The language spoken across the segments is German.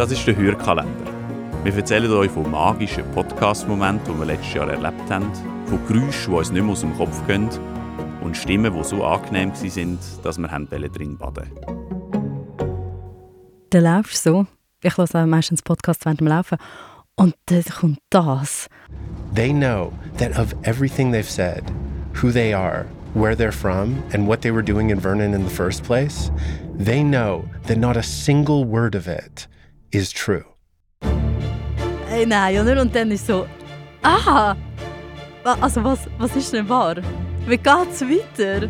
Das ist der Hörkalender. Wir erzählen euch von magischen Podcast-Momenten, die wir letztes Jahr erlebt haben, von Geräuschen, die uns nicht mehr aus dem Kopf gehen und Stimmen, die so angenehm waren, dass wir drin baden Dann laufst du so. Ich höre meistens Podcasts während dem Laufen. Und dann kommt das. They know that of everything they've said, who they are, where they're from, and what they were doing in Vernon in the first place, they know that not a single word of it is true. Hey, nein, oder? Und dann ist so, ah, also was, was ist denn wahr? Wie geht's weiter?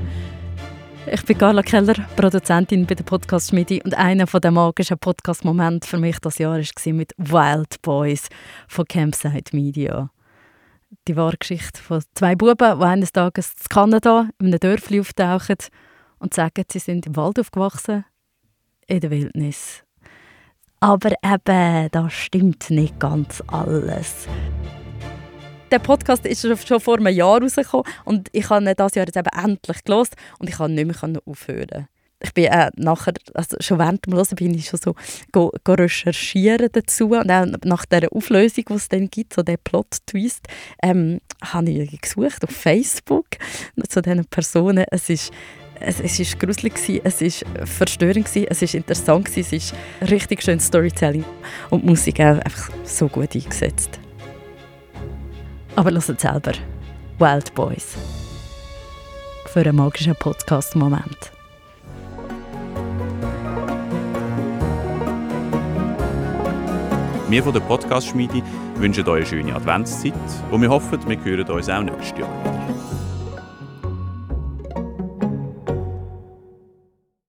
Ich bin Carla Keller, Produzentin bei der Podcast Schmiede und einer der magischen Podcast-Momente für mich das Jahr war mit Wild Boys von Campsite Media. Die wahre Geschichte von zwei Buben, die eines Tages in Kanada in einem Dörfli auftauchen und sagen, sie sind im Wald aufgewachsen, in der Wildnis. Aber eben, das stimmt nicht ganz alles. Der Podcast ist schon vor einem Jahr rausgekommen und ich habe dieses Jahr jetzt eben endlich gelost und ich kann nicht mehr aufhören. Ich bin äh, nachher, also schon während dem Hören bin ich schon so go, go recherchieren dazu und auch nach der Auflösung, die es dann gibt, so der Plot-Twist, ähm, habe ich gesucht auf Facebook zu diesen Personen. Es ist es, es ist gruselig es ist verstörend es ist interessant es ist richtig schön Storytelling und die Musik auch einfach so gut eingesetzt. Aber hört selber. Wild Boys. Für einen magischen Podcast-Moment. Wir von der Podcast-Schmiede wünschen euch eine schöne Adventszeit und wir hoffen, wir hören uns auch nächstes Jahr.